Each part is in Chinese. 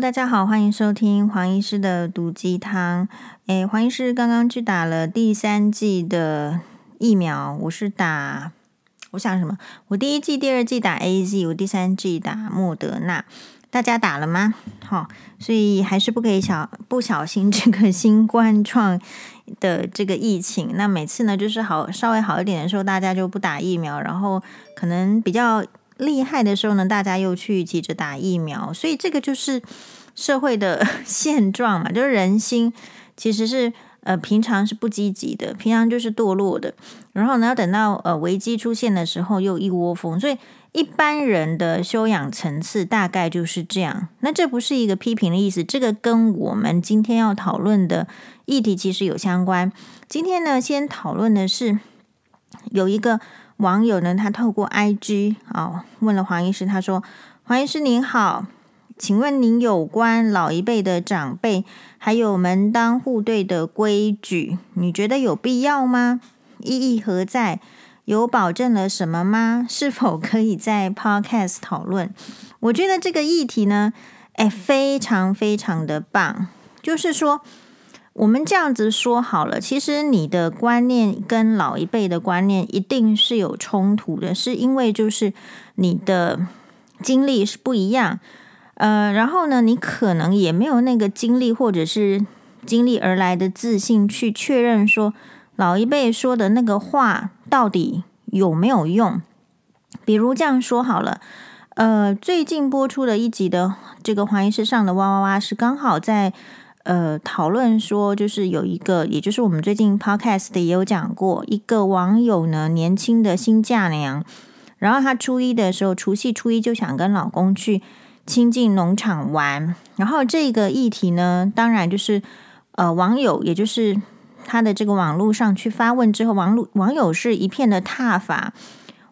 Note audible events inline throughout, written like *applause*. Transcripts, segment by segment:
大家好，欢迎收听黄医师的毒鸡汤。诶，黄医师刚刚去打了第三季的疫苗，我是打，我想什么？我第一季、第二季打 AZ，我第三季打莫德纳。大家打了吗？好，所以还是不可以小不小心 *laughs* 这个新冠状的这个疫情。那每次呢，就是好稍微好一点的时候，大家就不打疫苗，然后可能比较。厉害的时候呢，大家又去急着打疫苗，所以这个就是社会的 *laughs* 现状嘛，就是人心其实是呃平常是不积极的，平常就是堕落的，然后呢要等到呃危机出现的时候又一窝蜂，所以一般人的修养层次大概就是这样。那这不是一个批评的意思，这个跟我们今天要讨论的议题其实有相关。今天呢，先讨论的是有一个。网友呢，他透过 IG 啊、哦、问了黄医师，他说：“黄医师您好，请问您有关老一辈的长辈还有门当户对的规矩，你觉得有必要吗？意义何在？有保证了什么吗？是否可以在 Podcast 讨论？我觉得这个议题呢，哎，非常非常的棒，就是说。”我们这样子说好了，其实你的观念跟老一辈的观念一定是有冲突的，是因为就是你的经历是不一样，呃，然后呢，你可能也没有那个经历或者是经历而来的自信去确认说老一辈说的那个话到底有没有用。比如这样说好了，呃，最近播出的一集的这个黄医师上的哇哇哇是刚好在。呃，讨论说就是有一个，也就是我们最近 podcast 也有讲过，一个网友呢，年轻的新嫁娘，然后她初一的时候，除夕初一就想跟老公去亲近农场玩，然后这个议题呢，当然就是呃网友，也就是他的这个网络上去发问之后，网络网友是一片的挞伐。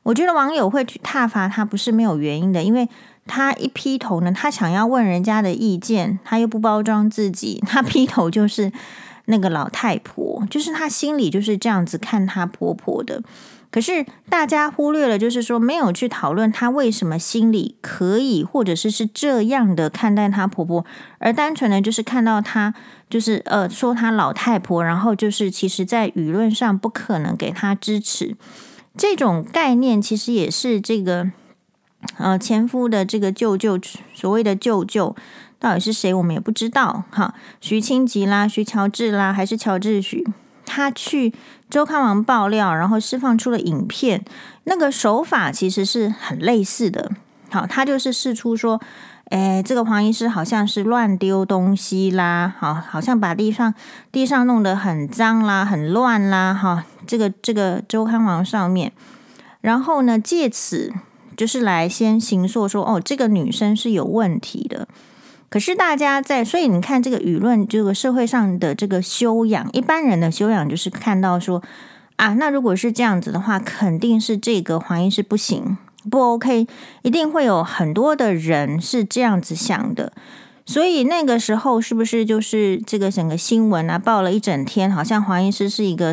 我觉得网友会去挞伐他不是没有原因的，因为。他一劈头呢，他想要问人家的意见，他又不包装自己，*laughs* 他劈头就是那个老太婆，就是他心里就是这样子看他婆婆的。可是大家忽略了，就是说没有去讨论她为什么心里可以，或者是是这样的看待她婆婆，而单纯的就是看到她就是呃说她老太婆，然后就是其实在舆论上不可能给她支持，这种概念其实也是这个。呃，前夫的这个舅舅，所谓的舅舅到底是谁，我们也不知道。哈，徐清吉啦，徐乔治啦，还是乔治徐？他去周刊王爆料，然后释放出了影片，那个手法其实是很类似的。好，他就是试出说，诶，这个黄医师好像是乱丢东西啦，好，好像把地上地上弄得很脏啦，很乱啦，哈，这个这个周刊王上面，然后呢，借此。就是来先行说说哦，这个女生是有问题的。可是大家在，所以你看这个舆论，这个社会上的这个修养，一般人的修养就是看到说啊，那如果是这样子的话，肯定是这个黄医师不行，不 OK，一定会有很多的人是这样子想的。所以那个时候是不是就是这个整个新闻啊，报了一整天，好像黄医师是一个，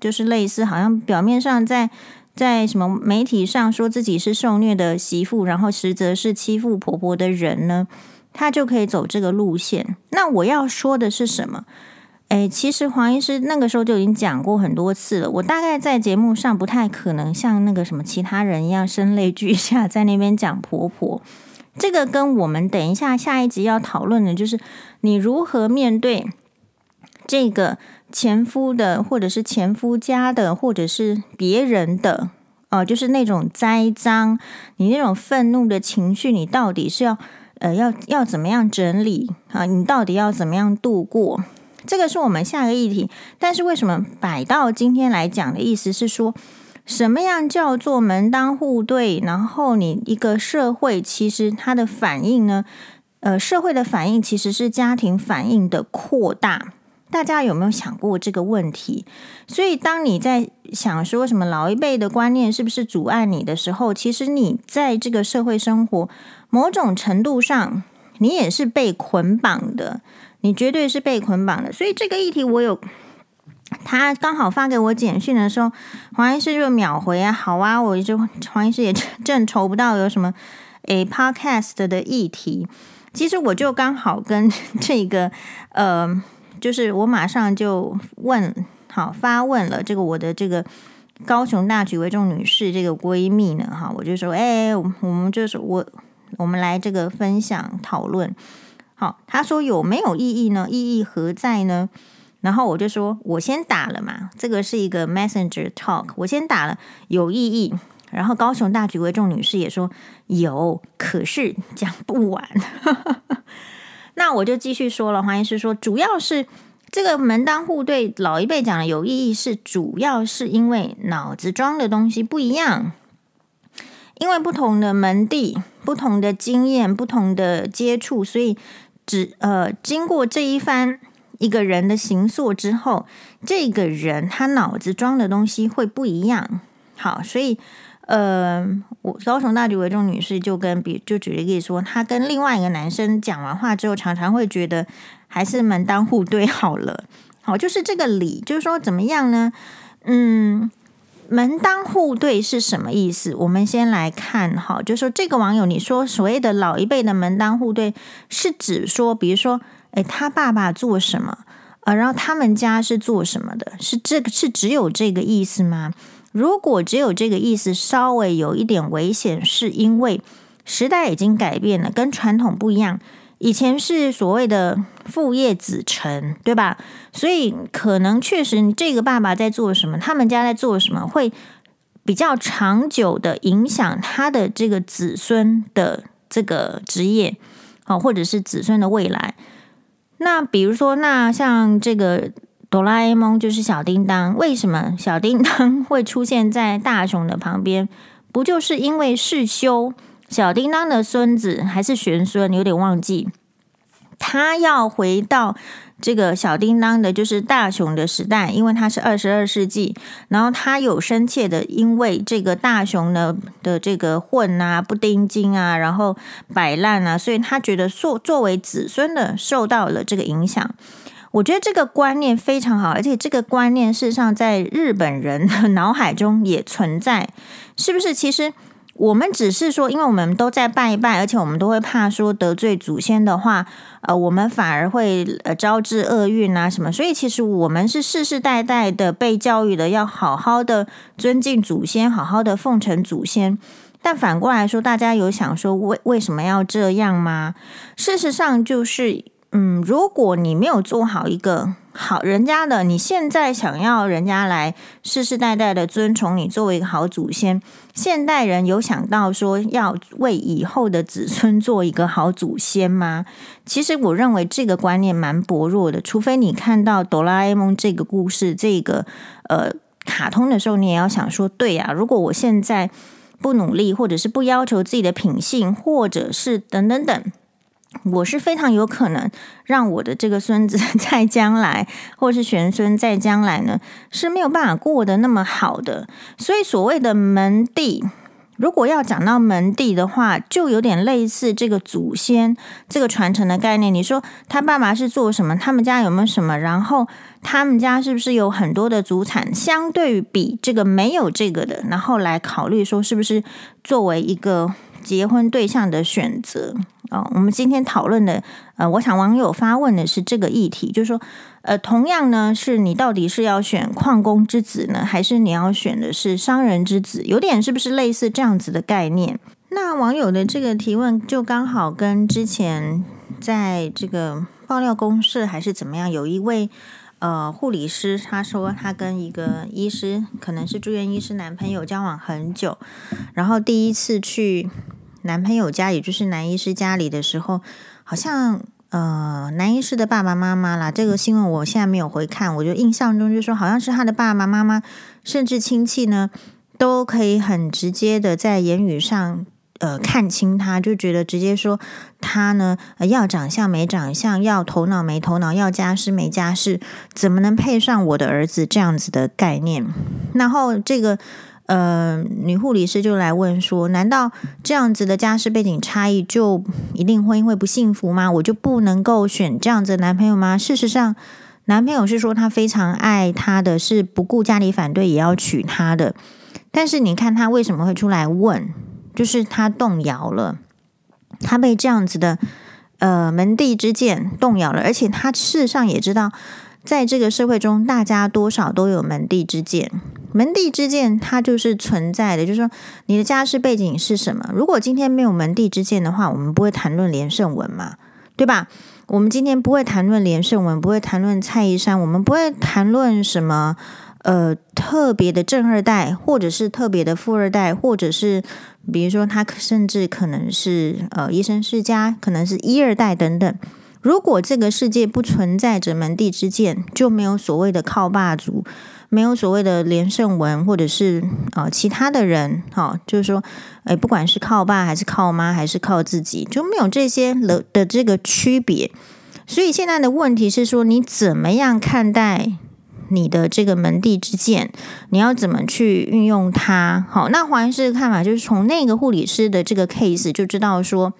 就是类似好像表面上在。在什么媒体上说自己是受虐的媳妇，然后实则是欺负婆婆的人呢？他就可以走这个路线。那我要说的是什么？诶，其实黄医师那个时候就已经讲过很多次了。我大概在节目上不太可能像那个什么其他人一样声泪俱下在那边讲婆婆。这个跟我们等一下下一集要讨论的就是你如何面对这个。前夫的，或者是前夫家的，或者是别人的，哦、呃，就是那种栽赃，你那种愤怒的情绪，你到底是要，呃，要要怎么样整理啊？你到底要怎么样度过？这个是我们下个议题。但是为什么摆到今天来讲的意思是说，什么样叫做门当户对？然后你一个社会其实它的反应呢？呃，社会的反应其实是家庭反应的扩大。大家有没有想过这个问题？所以，当你在想说什么老一辈的观念是不是阻碍你的时候，其实你在这个社会生活某种程度上，你也是被捆绑的，你绝对是被捆绑的。所以，这个议题我有，他刚好发给我简讯的时候，黄医师就秒回啊，好啊，我就黄医师也 *laughs* 正愁不到有什么诶 podcast 的议题。其实我就刚好跟 *laughs* 这个呃，就是我马上就问，好发问了这个我的这个高雄大举为重女士这个闺蜜呢，哈，我就说，哎，我们就是我，我们来这个分享讨论。好，她说有没有意义呢？意义何在呢？然后我就说，我先打了嘛，这个是一个 Messenger Talk，我先打了，有意义。然后高雄大举为重女士也说有，可是讲不完。*laughs* 那我就继续说了，黄医师说，主要是这个门当户对，老一辈讲的有意义，是主要是因为脑子装的东西不一样，因为不同的门第、不同的经验、不同的接触，所以只呃经过这一番。一个人的行塑之后，这个人他脑子装的东西会不一样。好，所以呃，我高雄大举为重女士就跟比就举例说，她跟另外一个男生讲完话之后，常常会觉得还是门当户对好了。好，就是这个理，就是说怎么样呢？嗯，门当户对是什么意思？我们先来看哈，就是说这个网友你说所谓的老一辈的门当户对，是指说，比如说。诶，他爸爸做什么？呃，然后他们家是做什么的？是这个是只有这个意思吗？如果只有这个意思，稍微有一点危险，是因为时代已经改变了，跟传统不一样。以前是所谓的父业子承，对吧？所以可能确实这个爸爸在做什么，他们家在做什么，会比较长久的影响他的这个子孙的这个职业，好，或者是子孙的未来。那比如说，那像这个哆啦 A 梦就是小叮当，为什么小叮当会出现在大雄的旁边？不就是因为世修小叮当的孙子还是玄孙？有点忘记，他要回到。这个小叮当的，就是大雄的时代，因为他是二十二世纪，然后他有深切的，因为这个大雄的的这个混啊、不丁金啊，然后摆烂啊，所以他觉得作作为子孙的受到了这个影响。我觉得这个观念非常好，而且这个观念事实上在日本人的脑海中也存在，是不是？其实。我们只是说，因为我们都在拜一拜，而且我们都会怕说得罪祖先的话，呃，我们反而会呃招致厄运啊什么。所以其实我们是世世代代的被教育的，要好好的尊敬祖先，好好的奉承祖先。但反过来说，大家有想说为为什么要这样吗？事实上就是，嗯，如果你没有做好一个。好，人家的你现在想要人家来世世代代的尊崇你作为一个好祖先，现代人有想到说要为以后的子孙做一个好祖先吗？其实我认为这个观念蛮薄弱的，除非你看到哆啦 A 梦这个故事，这个呃卡通的时候，你也要想说，对呀，如果我现在不努力，或者是不要求自己的品性，或者是等等等。我是非常有可能让我的这个孙子 *laughs* 在将来，或是玄孙在将来呢，是没有办法过得那么好的。所以所谓的门第，如果要讲到门第的话，就有点类似这个祖先这个传承的概念。你说他爸爸是做什么？他们家有没有什么？然后他们家是不是有很多的祖产？相对比这个没有这个的，然后来考虑说是不是作为一个。结婚对象的选择哦，我们今天讨论的，呃，我想网友发问的是这个议题，就是说，呃，同样呢，是你到底是要选矿工之子呢，还是你要选的是商人之子？有点是不是类似这样子的概念？那网友的这个提问就刚好跟之前在这个爆料公社还是怎么样，有一位呃护理师他说他跟一个医师，可能是住院医师男朋友交往很久，然后第一次去。男朋友家，也就是男医师家里的时候，好像呃，男医师的爸爸妈妈啦，这个新闻我现在没有回看，我就印象中就说好像是他的爸爸妈妈，甚至亲戚呢，都可以很直接的在言语上呃看清他，就觉得直接说他呢，要长相没长相，要头脑没头脑，要家世没家世，怎么能配上我的儿子这样子的概念？然后这个。呃，女护理师就来问说：“难道这样子的家世背景差异就一定婚姻会不幸福吗？我就不能够选这样子的男朋友吗？”事实上，男朋友是说他非常爱她的，是不顾家里反对也要娶她的。但是你看他为什么会出来问？就是他动摇了，他被这样子的。呃门第之见动摇了，而且他事实上也知道，在这个社会中，大家多少都有门第之见。门第之见，它就是存在的，就是说你的家世背景是什么？如果今天没有门第之见的话，我们不会谈论连胜文嘛，对吧？我们今天不会谈论连胜文，不会谈论蔡一山，我们不会谈论什么呃特别的正二代，或者是特别的富二代，或者是比如说他甚至可能是呃医生世家，可能是一二代等等。如果这个世界不存在着门第之见，就没有所谓的靠爸族。没有所谓的连胜文，或者是啊、呃、其他的人，哈、就是说，哎，不管是靠爸还是靠妈，还是靠自己，就没有这些了的这个区别。所以现在的问题是说，你怎么样看待你的这个门第之见？你要怎么去运用它？好，那黄医师的看法就是从那个护理师的这个 case 就知道说。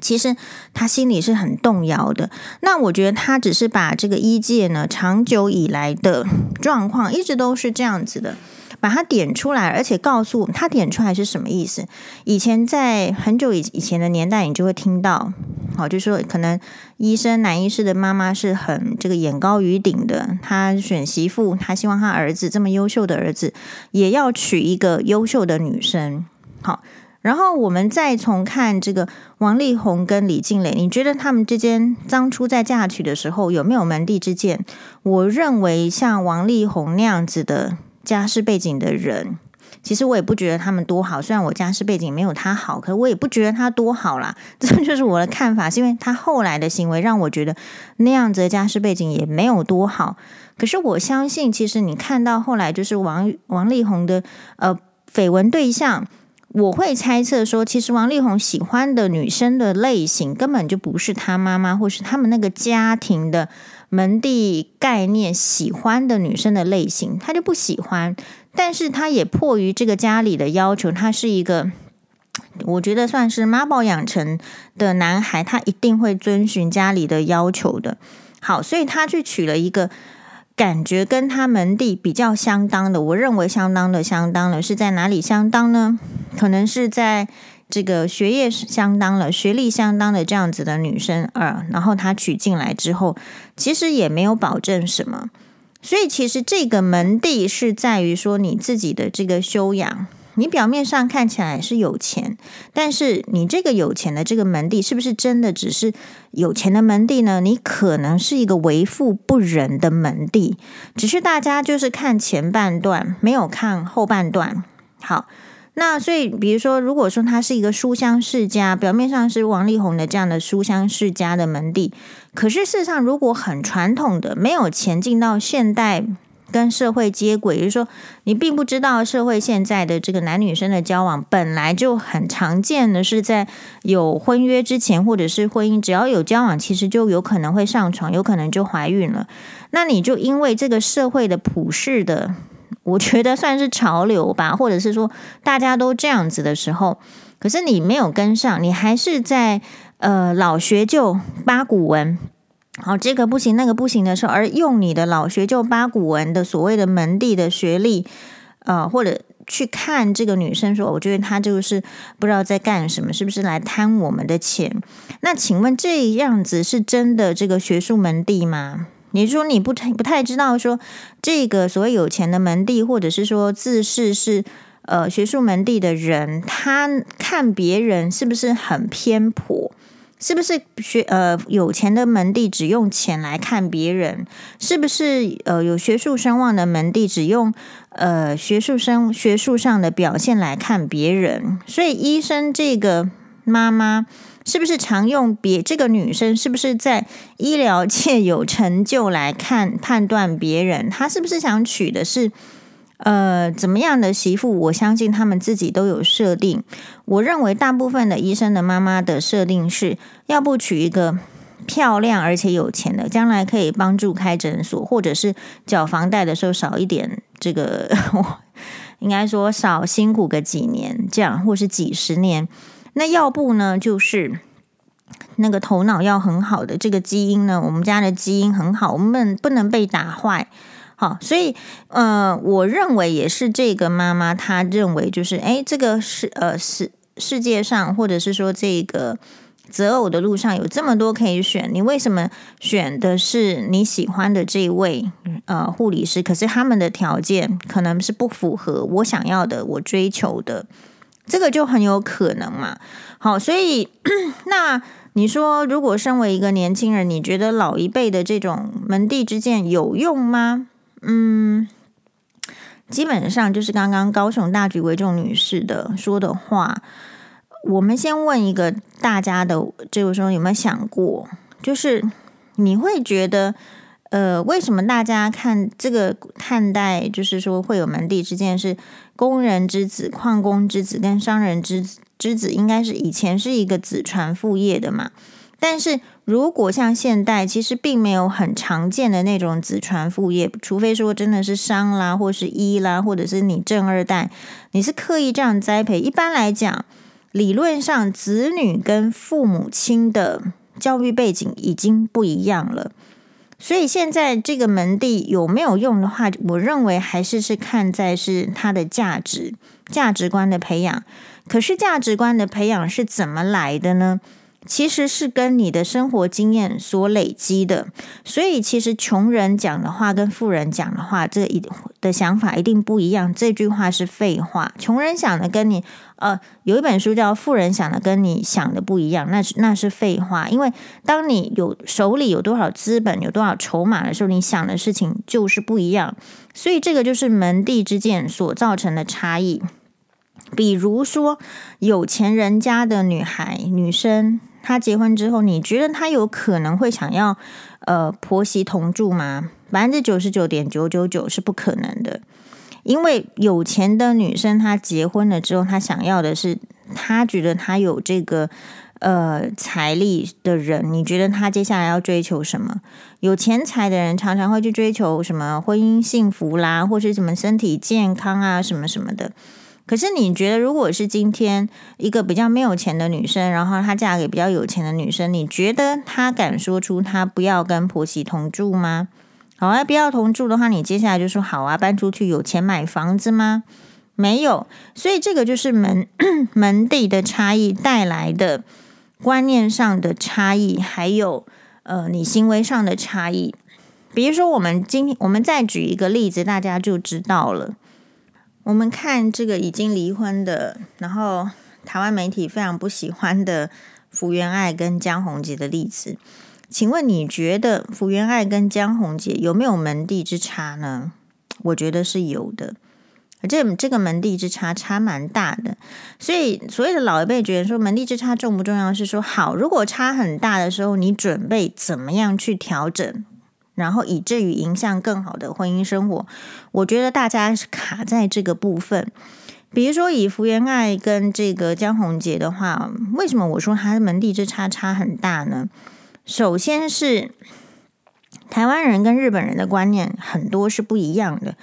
其实他心里是很动摇的。那我觉得他只是把这个医界呢，长久以来的状况一直都是这样子的，把它点出来，而且告诉他点出来是什么意思。以前在很久以以前的年代，你就会听到，好，就说可能医生男医师的妈妈是很这个眼高于顶的，他选媳妇，他希望他儿子这么优秀的儿子也要娶一个优秀的女生，好。然后我们再从看这个王力宏跟李静蕾，你觉得他们之间当初在嫁娶的时候有没有门第之见？我认为像王力宏那样子的家世背景的人，其实我也不觉得他们多好。虽然我家世背景没有他好，可我也不觉得他多好啦。*laughs* 这就是我的看法，是因为他后来的行为让我觉得那样子的家世背景也没有多好。可是我相信，其实你看到后来就是王王力宏的呃绯闻对象。我会猜测说，其实王力宏喜欢的女生的类型根本就不是他妈妈或是他们那个家庭的门第概念喜欢的女生的类型，他就不喜欢。但是他也迫于这个家里的要求，他是一个我觉得算是妈宝养成的男孩，他一定会遵循家里的要求的。好，所以他去娶了一个。感觉跟他门第比较相当的，我认为相当的相当了，是在哪里相当呢？可能是在这个学业相当了，学历相当的这样子的女生啊，然后他娶进来之后，其实也没有保证什么，所以其实这个门第是在于说你自己的这个修养。你表面上看起来是有钱，但是你这个有钱的这个门第是不是真的只是有钱的门第呢？你可能是一个为富不仁的门第，只是大家就是看前半段，没有看后半段。好，那所以比如说，如果说他是一个书香世家，表面上是王力宏的这样的书香世家的门第，可是事实上，如果很传统的，没有前进到现代。跟社会接轨，也就是说，你并不知道社会现在的这个男女生的交往本来就很常见的是在有婚约之前，或者是婚姻，只要有交往，其实就有可能会上床，有可能就怀孕了。那你就因为这个社会的普世的，我觉得算是潮流吧，或者是说大家都这样子的时候，可是你没有跟上，你还是在呃老学究八股文。好，这个不行，那个不行的时候，而用你的老学究八股文的所谓的门第的学历，呃，或者去看这个女生说，我觉得她就是不知道在干什么，是不是来贪我们的钱？那请问这样子是真的这个学术门第吗？你说你不太不太知道说这个所谓有钱的门第，或者是说自视是呃学术门第的人，他看别人是不是很偏颇？是不是学呃有钱的门第只用钱来看别人？是不是呃有学术声望的门第只用呃学术生学术上的表现来看别人？所以医生这个妈妈是不是常用别这个女生是不是在医疗界有成就来看判断别人？她是不是想娶的是？呃，怎么样的媳妇？我相信他们自己都有设定。我认为大部分的医生的妈妈的设定是要不娶一个漂亮而且有钱的，将来可以帮助开诊所，或者是缴房贷的时候少一点这个，*laughs* 应该说少辛苦个几年这样，或是几十年。那要不呢，就是那个头脑要很好的这个基因呢，我们家的基因很好，我们不能被打坏。好，所以呃，我认为也是这个妈妈，她认为就是，哎，这个世呃世世界上，或者是说这个择偶的路上有这么多可以选，你为什么选的是你喜欢的这位呃护理师？可是他们的条件可能是不符合我想要的，我追求的，这个就很有可能嘛。好，所以 *clears throat* 那你说，如果身为一个年轻人，你觉得老一辈的这种门第之见有用吗？嗯，基本上就是刚刚高雄大局为重女士的说的话。我们先问一个大家的，就是说有没有想过，就是你会觉得，呃，为什么大家看这个看待，就是说会有门第之见，是工人之子、矿工之子跟商人之之子，应该是以前是一个子传父业的嘛？但是如果像现代，其实并没有很常见的那种子传父业，除非说真的是商啦，或是医啦，或者是你正二代，你是刻意这样栽培。一般来讲。理论上，子女跟父母亲的教育背景已经不一样了，所以现在这个门第有没有用的话，我认为还是是看在是它的价值、价值观的培养。可是价值观的培养是怎么来的呢？其实是跟你的生活经验所累积的，所以其实穷人讲的话跟富人讲的话，这一的想法一定不一样。这句话是废话，穷人想的跟你呃，有一本书叫《富人想的跟你想的不一样》，那是那是废话。因为当你有手里有多少资本、有多少筹码的时候，你想的事情就是不一样。所以这个就是门第之见所造成的差异。比如说，有钱人家的女孩、女生。他结婚之后，你觉得他有可能会想要呃婆媳同住吗？百分之九十九点九九九是不可能的，因为有钱的女生她结婚了之后，她想要的是她觉得她有这个呃财力的人。你觉得她接下来要追求什么？有钱财的人常常会去追求什么婚姻幸福啦，或是什么身体健康啊，什么什么的。可是你觉得，如果是今天一个比较没有钱的女生，然后她嫁给比较有钱的女生，你觉得她敢说出她不要跟婆媳同住吗？好啊，不要同住的话，你接下来就说好啊，搬出去有钱买房子吗？没有，所以这个就是门 *clears throat* 门第的差异带来的观念上的差异，还有呃你行为上的差异。比如说，我们今天我们再举一个例子，大家就知道了。我们看这个已经离婚的，然后台湾媒体非常不喜欢的福原爱跟江宏杰的例子，请问你觉得福原爱跟江宏杰有没有门第之差呢？我觉得是有的，而这这个门第之差差蛮大的，所以所谓的老一辈觉得说门第之差重不重要？是说好，如果差很大的时候，你准备怎么样去调整？然后以至于影响更好的婚姻生活，我觉得大家是卡在这个部分。比如说以福原爱跟这个江宏杰的话，为什么我说他的门第之差差很大呢？首先是台湾人跟日本人的观念很多是不一样的。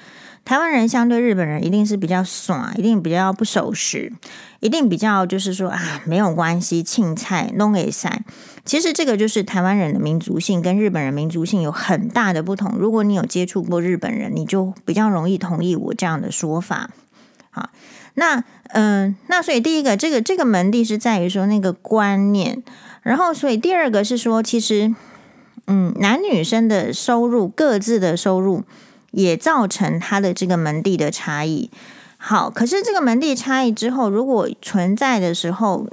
台湾人相对日本人一定是比较爽，一定比较不守时，一定比较就是说啊，没有关系，青菜弄给塞。其实这个就是台湾人的民族性跟日本人民族性有很大的不同。如果你有接触过日本人，你就比较容易同意我这样的说法。好，那嗯、那所以第一个，这个这个门第是在于说那个观念，然后所以第二个是说，其实嗯，男女生的收入各自的收入。也造成他的这个门第的差异。好，可是这个门第差异之后，如果存在的时候，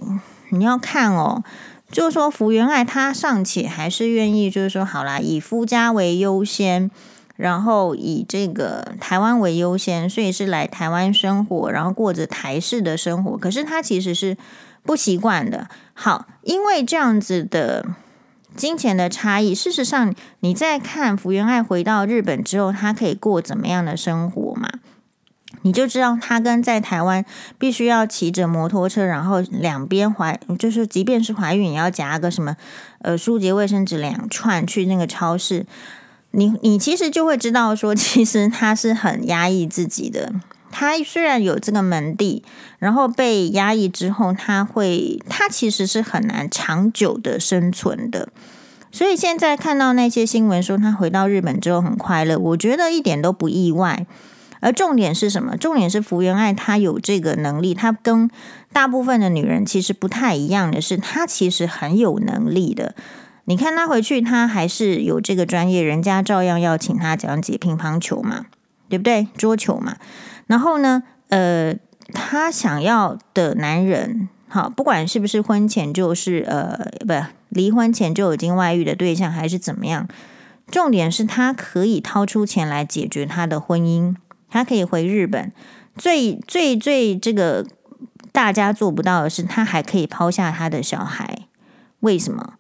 你要看哦，就是说福原爱她尚且还是愿意，就是说好啦，以夫家为优先，然后以这个台湾为优先，所以是来台湾生活，然后过着台式的生活。可是她其实是不习惯的。好，因为这样子的。金钱的差异，事实上，你在看福原爱回到日本之后，她可以过怎么样的生活嘛？你就知道，她跟在台湾必须要骑着摩托车，然后两边怀，就是即便是怀孕，也要夹个什么呃，舒洁卫生纸两串去那个超市。你你其实就会知道说，其实她是很压抑自己的。他虽然有这个门第，然后被压抑之后，他会，他其实是很难长久的生存的。所以现在看到那些新闻说他回到日本之后很快乐，我觉得一点都不意外。而重点是什么？重点是福原爱她有这个能力，她跟大部分的女人其实不太一样的是，她其实很有能力的。你看她回去，她还是有这个专业，人家照样要请她讲解乒乓球嘛，对不对？桌球嘛。然后呢，呃，她想要的男人，好，不管是不是婚前就是呃，不，离婚前就已经外遇的对象，还是怎么样，重点是她可以掏出钱来解决她的婚姻，她可以回日本。最最最这个大家做不到的是，她还可以抛下她的小孩。为什么？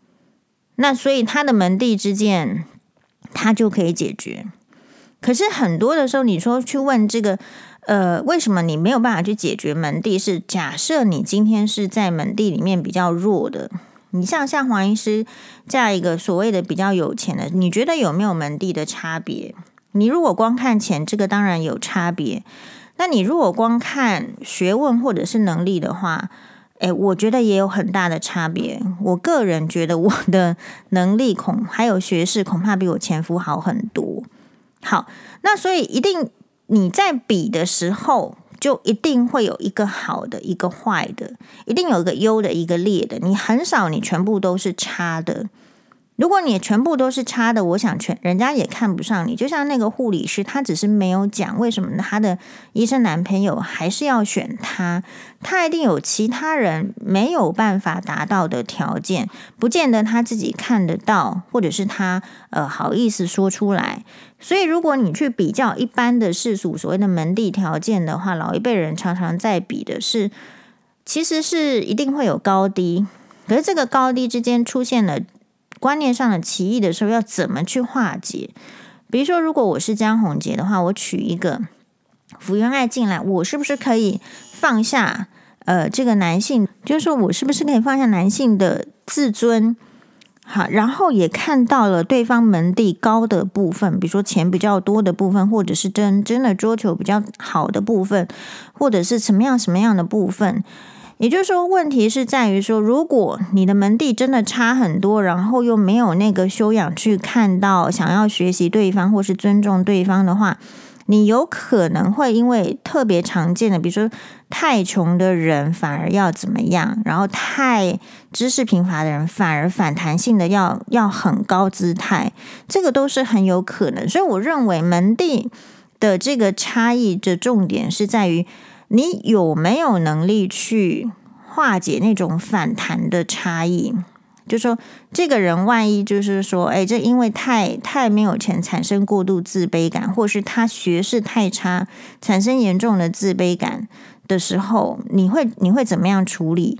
那所以她的门第之见，她就可以解决。可是很多的时候，你说去问这个。呃，为什么你没有办法去解决门第？是假设你今天是在门第里面比较弱的，你像像黄医师这样一个所谓的比较有钱的，你觉得有没有门第的差别？你如果光看钱，这个当然有差别。那你如果光看学问或者是能力的话，诶，我觉得也有很大的差别。我个人觉得我的能力恐还有学识恐怕比我前夫好很多。好，那所以一定。你在比的时候，就一定会有一个好的，一个坏的，一定有一个优的，一个劣的。你很少，你全部都是差的。如果你全部都是差的，我想全人家也看不上你。就像那个护理师，他只是没有讲为什么他的医生男朋友还是要选他，他一定有其他人没有办法达到的条件，不见得他自己看得到，或者是他呃好意思说出来。所以，如果你去比较一般的世俗所谓的门第条件的话，老一辈人常常在比的是，其实是一定会有高低，可是这个高低之间出现了。观念上的歧义的时候，要怎么去化解？比如说，如果我是江宏杰的话，我娶一个福原爱进来，我是不是可以放下呃这个男性？就是说我是不是可以放下男性的自尊？好，然后也看到了对方门第高的部分，比如说钱比较多的部分，或者是真真的桌球比较好的部分，或者是什么样什么样的部分。也就是说，问题是在于说，如果你的门第真的差很多，然后又没有那个修养去看到想要学习对方或是尊重对方的话，你有可能会因为特别常见的，比如说太穷的人反而要怎么样，然后太知识贫乏的人反而反弹性的要要很高姿态，这个都是很有可能。所以我认为门第的这个差异的重点是在于。你有没有能力去化解那种反弹的差异？就说这个人万一就是说，哎，这因为太太没有钱，产生过度自卑感，或是他学识太差，产生严重的自卑感的时候，你会你会怎么样处理？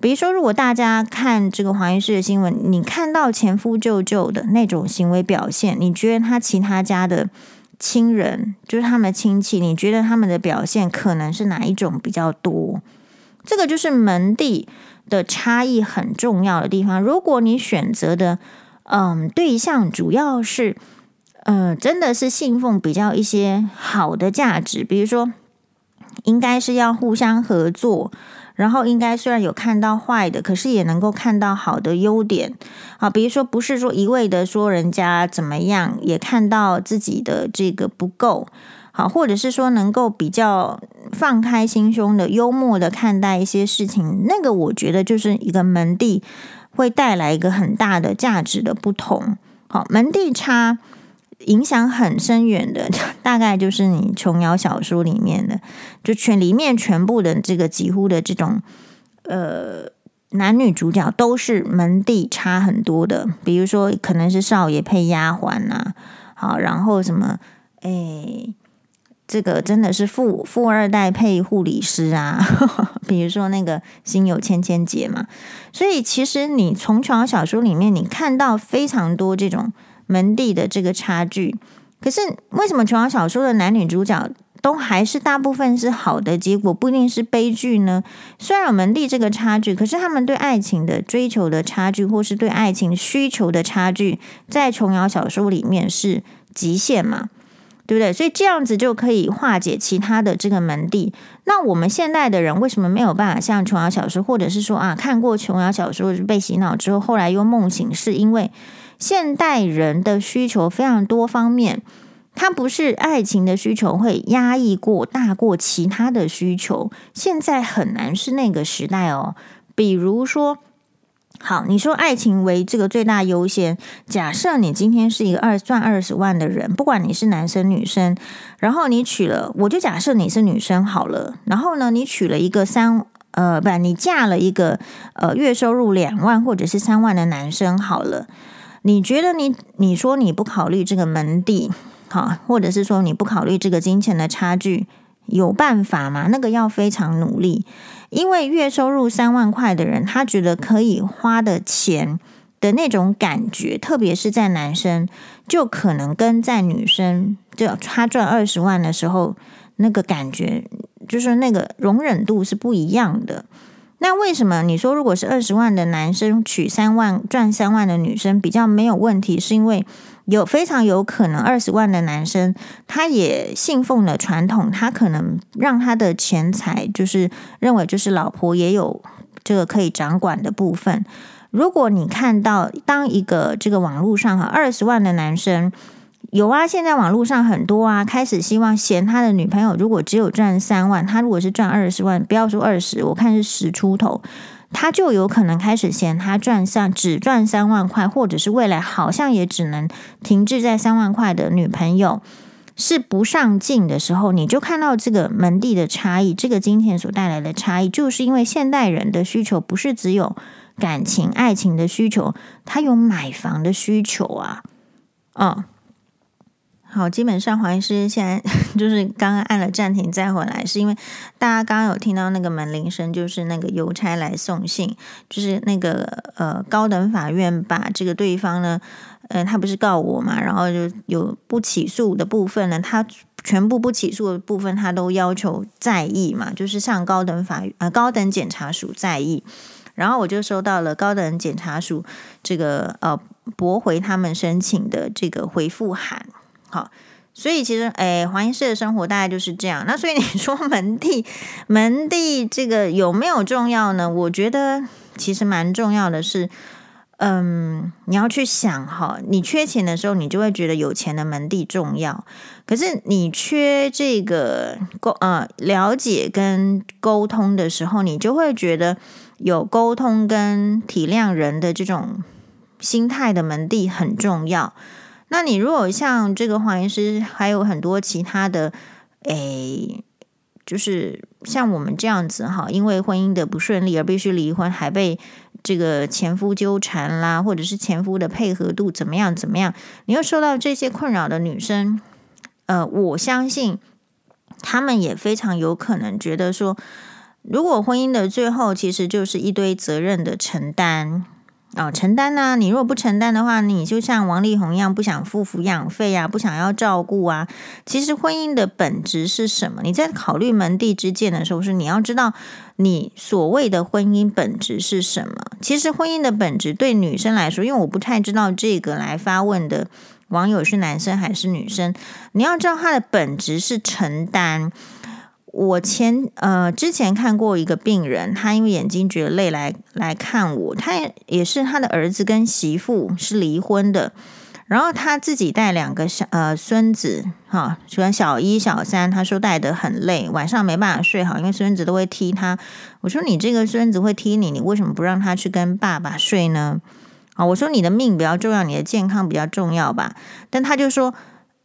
比如说，如果大家看这个黄医师的新闻，你看到前夫舅舅的那种行为表现，你觉得他其他家的？亲人就是他们的亲戚，你觉得他们的表现可能是哪一种比较多？这个就是门第的差异很重要的地方。如果你选择的嗯对象主要是嗯真的是信奉比较一些好的价值，比如说应该是要互相合作。然后应该虽然有看到坏的，可是也能够看到好的优点。好，比如说不是说一味的说人家怎么样，也看到自己的这个不够好，或者是说能够比较放开心胸的、幽默的看待一些事情。那个我觉得就是一个门第会带来一个很大的价值的不同。好，门第差。影响很深远的，*laughs* 大概就是你琼瑶小说里面的，就全里面全部的这个几乎的这种呃男女主角都是门第差很多的，比如说可能是少爷配丫鬟呐，好，然后什么诶，这个真的是富富二代配护理师啊，*laughs* 比如说那个心有千千结嘛，所以其实你从琼瑶小说里面你看到非常多这种。门第的这个差距，可是为什么琼瑶小说的男女主角都还是大部分是好的结果，不一定是悲剧呢？虽然有门第这个差距，可是他们对爱情的追求的差距，或是对爱情需求的差距，在琼瑶小说里面是极限嘛？对不对？所以这样子就可以化解其他的这个门第。那我们现代的人为什么没有办法像琼瑶小说，或者是说啊，看过琼瑶小说被洗脑之后，后来又梦醒，是因为？现代人的需求非常多方面，它不是爱情的需求会压抑过大过其他的需求，现在很难是那个时代哦。比如说。好，你说爱情为这个最大优先。假设你今天是一个二赚二十万的人，不管你是男生女生，然后你娶了，我就假设你是女生好了。然后呢，你娶了一个三呃，不，你嫁了一个呃月收入两万或者是三万的男生好了。你觉得你你说你不考虑这个门第，好，或者是说你不考虑这个金钱的差距，有办法吗？那个要非常努力。因为月收入三万块的人，他觉得可以花的钱的那种感觉，特别是在男生，就可能跟在女生就他赚二十万的时候那个感觉，就是那个容忍度是不一样的。那为什么你说如果是二十万的男生娶三万赚三万的女生比较没有问题？是因为有非常有可能二十万的男生他也信奉了传统，他可能让他的钱财就是认为就是老婆也有这个可以掌管的部分。如果你看到当一个这个网络上哈二十万的男生。有啊，现在网络上很多啊，开始希望嫌他的女朋友如果只有赚三万，他如果是赚二十万，不要说二十，我看是十出头，他就有可能开始嫌他赚上只赚三万块，或者是未来好像也只能停滞在三万块的女朋友是不上进的时候，你就看到这个门第的差异，这个金钱所带来的差异，就是因为现代人的需求不是只有感情、爱情的需求，他有买房的需求啊，嗯。好，基本上黄医师现在 *laughs* 就是刚刚按了暂停再回来，是因为大家刚刚有听到那个门铃声，就是那个邮差来送信，就是那个呃高等法院把这个对方呢，呃他不是告我嘛，然后就有不起诉的部分呢，他全部不起诉的部分他都要求再议嘛，就是向高等法院呃高等检察署再议，然后我就收到了高等检察署这个呃驳回他们申请的这个回复函。好，所以其实，诶，黄医师的生活大概就是这样。那所以你说门第，门第这个有没有重要呢？我觉得其实蛮重要的是，嗯，你要去想哈，你缺钱的时候，你就会觉得有钱的门第重要。可是你缺这个沟呃了解跟沟通的时候，你就会觉得有沟通跟体谅人的这种心态的门第很重要。那你如果像这个黄医师，还有很多其他的，诶，就是像我们这样子哈，因为婚姻的不顺利而必须离婚，还被这个前夫纠缠啦，或者是前夫的配合度怎么样怎么样，你又受到这些困扰的女生，呃，我相信他们也非常有可能觉得说，如果婚姻的最后其实就是一堆责任的承担。哦，承担呢、你如果不承担的话，你就像王力宏一样，不想付抚养费啊，不想要照顾啊。其实婚姻的本质是什么？你在考虑门第之见的时候，是你要知道你所谓的婚姻本质是什么。其实婚姻的本质对女生来说，因为我不太知道这个来发问的网友是男生还是女生，你要知道他的本质是承担。我前呃之前看过一个病人，他因为眼睛觉得累来来看我，他也是他的儿子跟媳妇是离婚的，然后他自己带两个小呃孙子哈，喜欢小一小三，他说带得很累，晚上没办法睡好，因为孙子都会踢他。我说你这个孙子会踢你，你为什么不让他去跟爸爸睡呢？啊，我说你的命比较重要，你的健康比较重要吧，但他就说。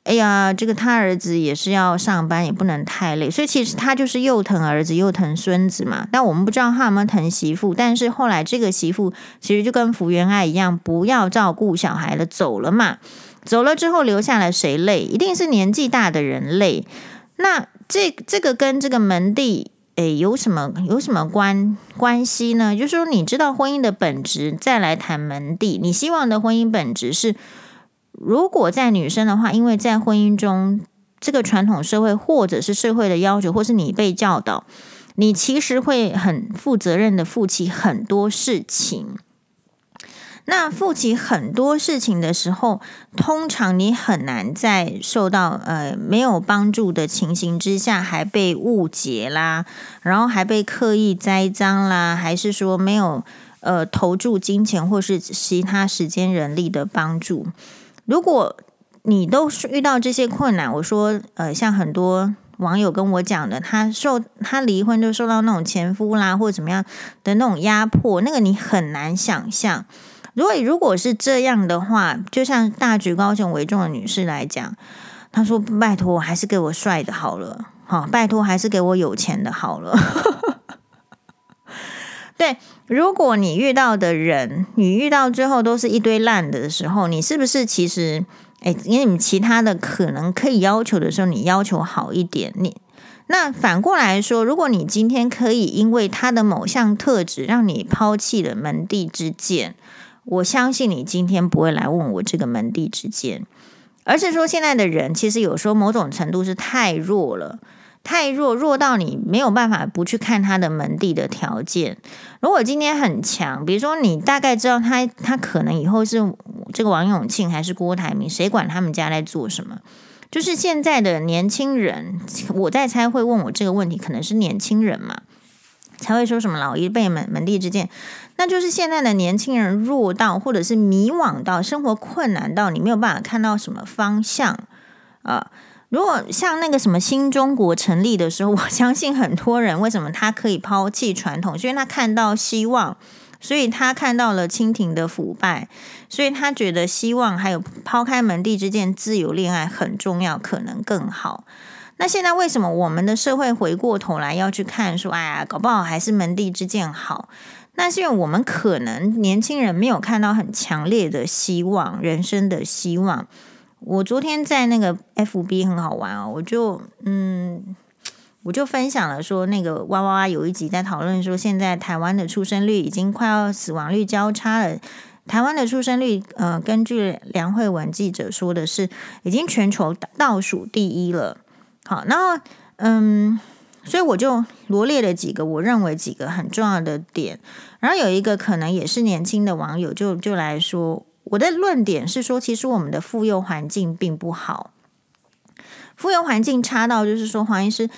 哎呀，这个他儿子也是要上班，也不能太累，所以其实他就是又疼儿子又疼孙子嘛。但我们不知道他有没有疼媳妇。但是后来这个媳妇其实就跟福原爱一样，不要照顾小孩了，走了嘛。走了之后留下来谁累？一定是年纪大的人累。那这这个跟这个门第哎有什么有什么关关系呢？就是说你知道婚姻的本质，再来谈门第。你希望的婚姻本质是？如果在女生的话，因为在婚姻中，这个传统社会或者是社会的要求，或是你被教导，你其实会很负责任的负起很多事情。那负起很多事情的时候，通常你很难在受到呃没有帮助的情形之下，还被误解啦，然后还被刻意栽赃啦，还是说没有呃投注金钱或是其他时间人力的帮助。如果你都是遇到这些困难，我说，呃，像很多网友跟我讲的，他受他离婚就受到那种前夫啦或者怎么样的那种压迫，那个你很难想象。如果如果是这样的话，就像大局高雄为重的女士来讲，她说：“拜托，还是给我帅的好了，好，拜托，还是给我有钱的好了。*laughs* ”对，如果你遇到的人，你遇到最后都是一堆烂的时候，你是不是其实，哎，因为你其他的可能可以要求的时候，你要求好一点，你那反过来说，如果你今天可以因为他的某项特质，让你抛弃了门第之见。我相信你今天不会来问我这个门第之见，而是说现在的人其实有时候某种程度是太弱了，太弱，弱到你没有办法不去看他的门第的条件。如果今天很强，比如说你大概知道他他可能以后是这个王永庆还是郭台铭，谁管他们家在做什么？就是现在的年轻人，我在猜会问我这个问题，可能是年轻人嘛，才会说什么老一辈门门第之见。那就是现在的年轻人弱到，或者是迷惘到，生活困难到，你没有办法看到什么方向啊、如果像那个什么新中国成立的时候，*laughs* 我相信很多人为什么他可以抛弃传统，是因为他看到希望，所以他看到了清廷的腐败，所以他觉得希望还有抛开门第之见，自由恋爱很重要，可能更好。那现在为什么我们的社会回过头来要去看说，哎呀，搞不好还是门第之见好？那是因为我们可能年轻人没有看到很强烈的希望，人生的希望。我昨天在那个 FB 很好玩哦，我就嗯，我就分享了说，那个哇哇哇有一集在讨论说，现在台湾的出生率已经快要死亡率交叉了。台湾的出生率，呃，根据梁慧文记者说的是，已经全球倒数第一了。好，然后嗯。所以我就罗列了几个我认为几个很重要的点，然后有一个可能也是年轻的网友就就来说，我的论点是说，其实我们的妇幼环境并不好，妇幼环境差到就是说，黄医师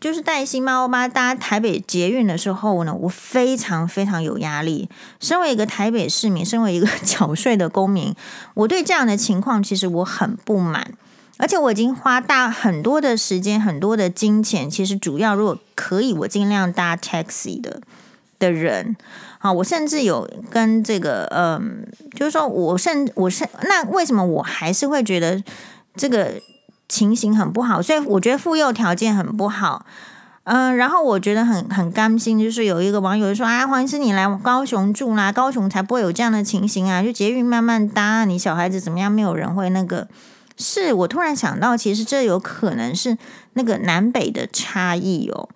就是带新妈欧巴搭台北捷运的时候呢，我非常非常有压力。身为一个台北市民，身为一个 *laughs* 缴税的公民，我对这样的情况其实我很不满。而且我已经花大很多的时间，很多的金钱。其实主要如果可以，我尽量搭 taxi 的的人。好，我甚至有跟这个，嗯，就是说我甚我甚那为什么我还是会觉得这个情形很不好？所以我觉得妇幼条件很不好。嗯，然后我觉得很很甘心，就是有一个网友说：“啊，黄医师，你来高雄住啦，高雄才不会有这样的情形啊，就捷运慢慢搭，你小孩子怎么样，没有人会那个。”是我突然想到，其实这有可能是那个南北的差异哦，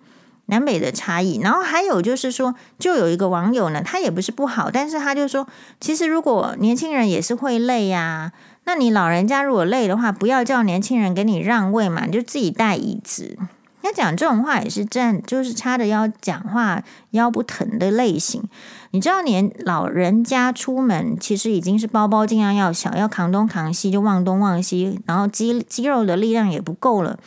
南北的差异。然后还有就是说，就有一个网友呢，他也不是不好，但是他就说，其实如果年轻人也是会累呀，那你老人家如果累的话，不要叫年轻人给你让位嘛，你就自己带椅子。他讲这种话也是站，就是叉着腰讲话，腰不疼的类型。你知道，年老人家出门其实已经是包包尽量要小，要扛东扛西就忘东忘西，然后肌肌肉的力量也不够了。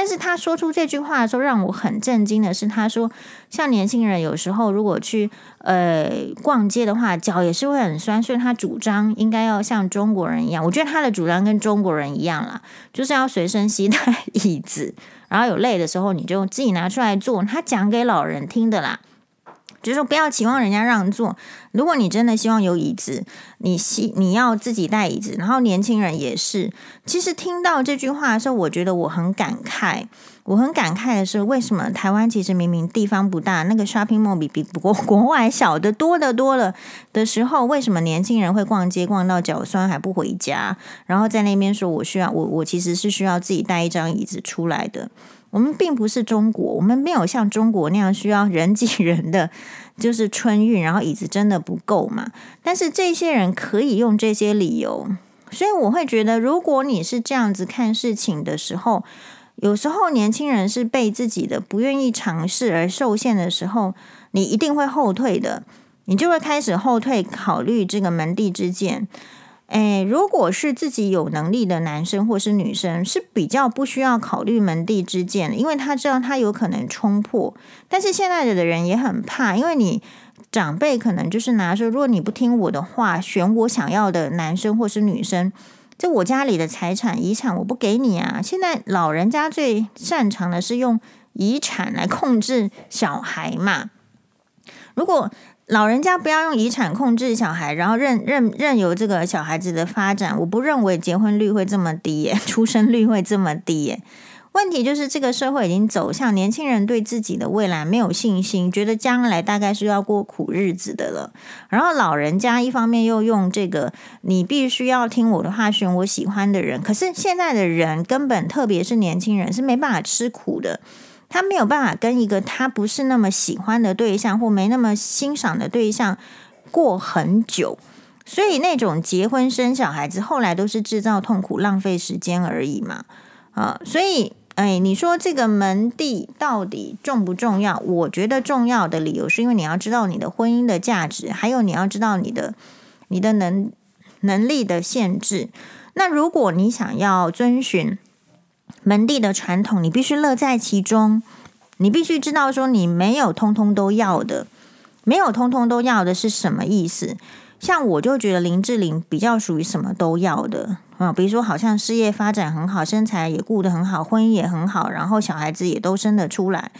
但是他说出这句话的时候，让我很震惊的是，他说像年轻人有时候如果去呃逛街的话，脚也是会很酸，所以他主张应该要像中国人一样。我觉得他的主张跟中国人一样啦，就是要随身携带 *laughs* 椅子。然后有累的时候，你就自己拿出来坐。他讲给老人听的啦，就是说不要期望人家让座。如果你真的希望有椅子，你希你要自己带椅子。然后年轻人也是。其实听到这句话的时候，我觉得我很感慨。我很感慨的是，为什么台湾其实明明地方不大，那个 shopping mall 比比国国外小得多得多了的时候，为什么年轻人会逛街逛到脚酸还不回家？然后在那边说我需要我我其实是需要自己带一张椅子出来的。我们并不是中国，我们没有像中国那样需要人挤 *laughs* 人的，就是春运，然后椅子真的不够嘛。但是这些人可以用这些理由，所以我会觉得，如果你是这样子看事情的时候。有时候年轻人是被自己的不愿意尝试而受限的时候，你一定会后退的，你就会开始后退，考虑这个门第之见。诶，如果是自己有能力的男生或是女生，是比较不需要考虑门第之见的，因为他知道他有可能冲破。但是现在的人也很怕，因为你长辈可能就是拿说，如果你不听我的话，选我想要的男生或是女生。这我家里的财产遗产我不给你啊。现在老人家最擅长的是用遗产来控制小孩嘛。如果老人家不要用遗产控制小孩，然后任任任由这个小孩子的发展，我不认为结婚率会这么低耶，出生率会这么低耶。*laughs* 问题就是这个社会已经走向年轻人对自己的未来没有信心，觉得将来大概是要过苦日子的了。然后老人家一方面又用这个，你必须要听我的话，选我喜欢的人。可是现在的人根本，特别是年轻人，是没办法吃苦的。他没有办法跟一个他不是那么喜欢的对象或没那么欣赏的对象过很久，所以那种结婚生小孩子后来都是制造痛苦、浪费时间而已嘛。啊，所以哎，你说这个门第到底重不重要？我觉得重要的理由是因为你要知道你的婚姻的价值，还有你要知道你的你的能能力的限制。那如果你想要遵循。门第的传统，你必须乐在其中。你必须知道，说你没有通通都要的，没有通通都要的是什么意思？像我就觉得林志玲比较属于什么都要的啊，比如说好像事业发展很好，身材也顾得很好，婚姻也很好，然后小孩子也都生得出来。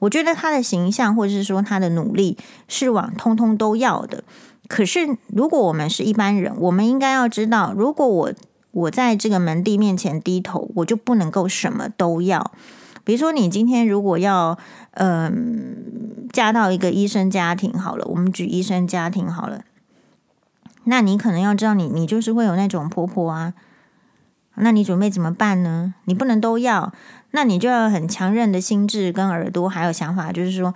我觉得她的形象或者是说她的努力是往通通都要的。可是如果我们是一般人，我们应该要知道，如果我我在这个门第面前低头，我就不能够什么都要。比如说，你今天如果要嗯、嫁到一个医生家庭，好了，我们举医生家庭好了，那你可能要知道，你你就是会有那种婆婆啊，那你准备怎么办呢？你不能都要，那你就要很强韧的心智跟耳朵，还有想法，就是说，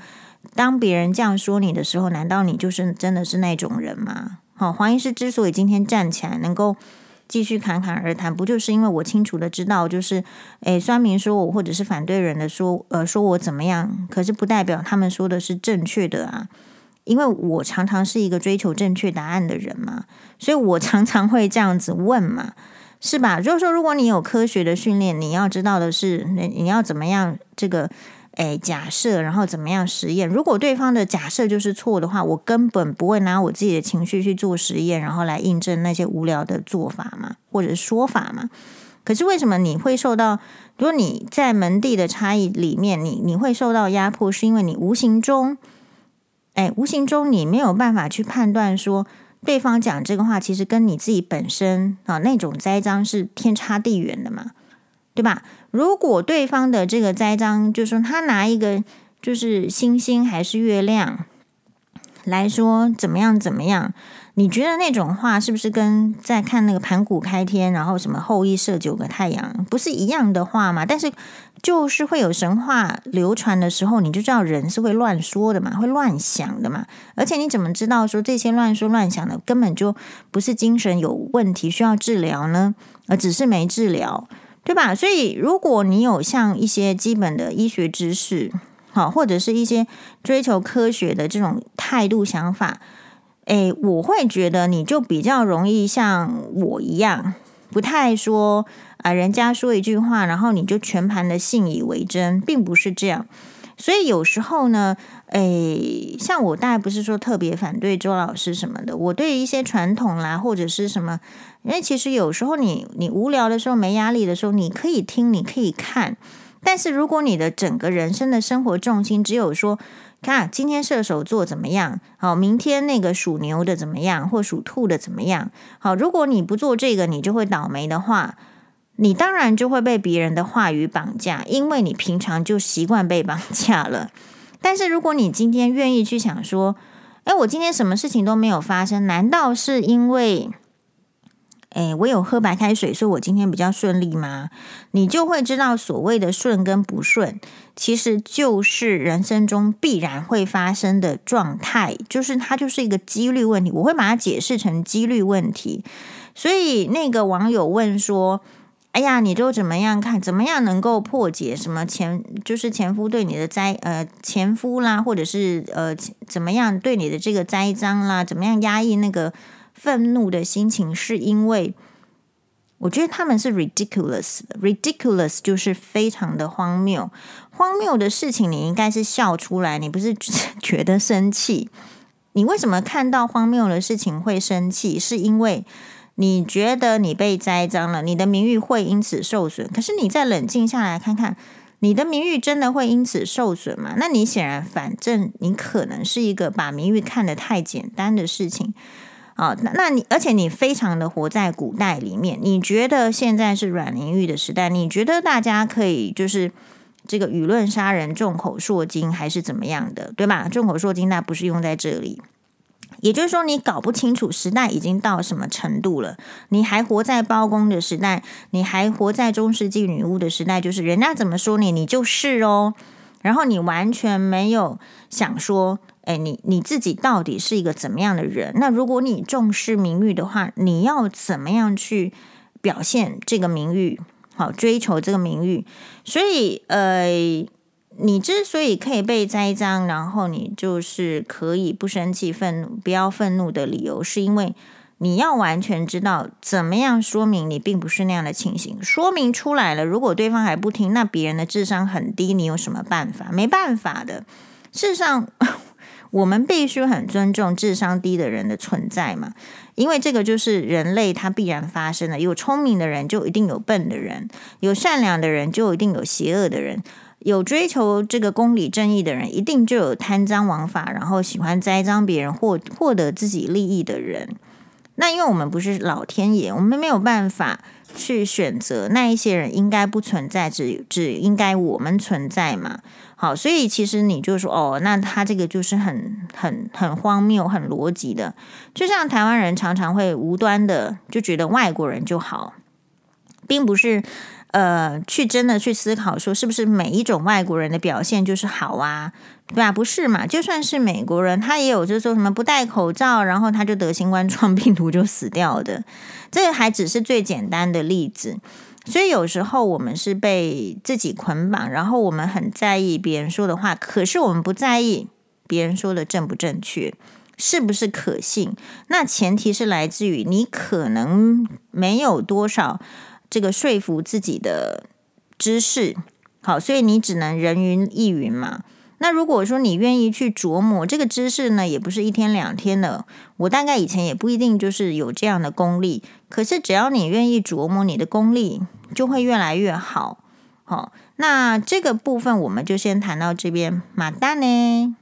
当别人这样说你的时候，难道你就是真的是那种人吗？好，黄医师之所以今天站起来能够。继续侃侃而谈，不就是因为我清楚的知道，就是诶，酸民说我或者是反对人的说，呃，说我怎么样，可是不代表他们说的是正确的啊，因为我常常是一个追求正确答案的人嘛，所以我常常会这样子问嘛，是吧？就是说，如果你有科学的训练，你要知道的是，你你要怎么样这个。诶，假设然后怎么样实验？如果对方的假设就是错的话，我根本不会拿我自己的情绪去做实验，然后来印证那些无聊的做法嘛，或者说法嘛。可是为什么你会受到？如果你在门第的差异里面，你你会受到压迫，是因为你无形中，诶，无形中你没有办法去判断说，对方讲这个话其实跟你自己本身啊那种栽赃是天差地远的嘛，对吧？如果对方的这个栽赃，就是说他拿一个就是星星还是月亮来说怎么样怎么样，你觉得那种话是不是跟在看那个盘古开天，然后什么后羿射九个太阳，不是一样的话吗？但是就是会有神话流传的时候，你就知道人是会乱说的嘛，会乱想的嘛。而且你怎么知道说这些乱说乱想的根本就不是精神有问题需要治疗呢？而只是没治疗。对吧？所以，如果你有像一些基本的医学知识，好，或者是一些追求科学的这种态度想法，诶，我会觉得你就比较容易像我一样，不太说啊，人家说一句话，然后你就全盘的信以为真，并不是这样。所以有时候呢，诶，像我大概不是说特别反对周老师什么的，我对一些传统啦，或者是什么，因为其实有时候你你无聊的时候，没压力的时候，你可以听，你可以看。但是如果你的整个人生的生活重心只有说，看今天射手座怎么样，好，明天那个属牛的怎么样，或属兔的怎么样，好，如果你不做这个，你就会倒霉的话。你当然就会被别人的话语绑架，因为你平常就习惯被绑架了。*laughs* 但是如果你今天愿意去想说，诶，我今天什么事情都没有发生，难道是因为，诶，我有喝白开水，所以我今天比较顺利吗？你就会知道，所谓的顺跟不顺，其实就是人生中必然会发生的状态，就是它就是一个几率问题。我会把它解释成几率问题。所以那个网友问说。哎呀，你都怎么样看？怎么样能够破解什么前就是前夫对你的栽呃前夫啦，或者是呃怎么样对你的这个栽赃啦？怎么样压抑那个愤怒的心情？是因为我觉得他们是 ridiculous，ridiculous 就是非常的荒谬，荒谬的事情你应该是笑出来，你不是 *laughs* 觉得生气？你为什么看到荒谬的事情会生气？是因为。你觉得你被栽赃了，你的名誉会因此受损。可是你再冷静下来看看，你的名誉真的会因此受损吗？那你显然，反正你可能是一个把名誉看得太简单的事情啊。那那你，而且你非常的活在古代里面，你觉得现在是软名誉的时代，你觉得大家可以就是这个舆论杀人、众口铄金，还是怎么样的，对吧？众口铄金，那不是用在这里。也就是说，你搞不清楚时代已经到什么程度了。你还活在包公的时代，你还活在中世纪女巫的时代，就是人家怎么说你，你就是哦。然后你完全没有想说，哎，你你自己到底是一个怎么样的人？那如果你重视名誉的话，你要怎么样去表现这个名誉？好，追求这个名誉。所以，呃。你之所以可以被栽赃，然后你就是可以不生气、愤怒、不要愤怒的理由，是因为你要完全知道怎么样说明你并不是那样的情形。说明出来了，如果对方还不听，那别人的智商很低，你有什么办法？没办法的。事实上，*laughs* 我们必须很尊重智商低的人的存在嘛，因为这个就是人类它必然发生的。有聪明的人，就一定有笨的人；有善良的人，就一定有邪恶的人。有追求这个公理正义的人，一定就有贪赃枉法，然后喜欢栽赃别人获获得自己利益的人。那因为我们不是老天爷，我们没有办法去选择那一些人应该不存在，只只应该我们存在嘛。好，所以其实你就说哦，那他这个就是很很很荒谬、很逻辑的。就像台湾人常常会无端的就觉得外国人就好，并不是。呃，去真的去思考说，是不是每一种外国人的表现就是好啊？对吧？不是嘛？就算是美国人，他也有就是说什么不戴口罩，然后他就得新冠状病毒就死掉的。这个还只是最简单的例子。所以有时候我们是被自己捆绑，然后我们很在意别人说的话，可是我们不在意别人说的正不正确，是不是可信？那前提是来自于你可能没有多少。这个说服自己的知识，好，所以你只能人云亦云嘛。那如果说你愿意去琢磨这个知识呢，也不是一天两天的。我大概以前也不一定就是有这样的功力，可是只要你愿意琢磨，你的功力就会越来越好。好，那这个部分我们就先谈到这边，马丹呢？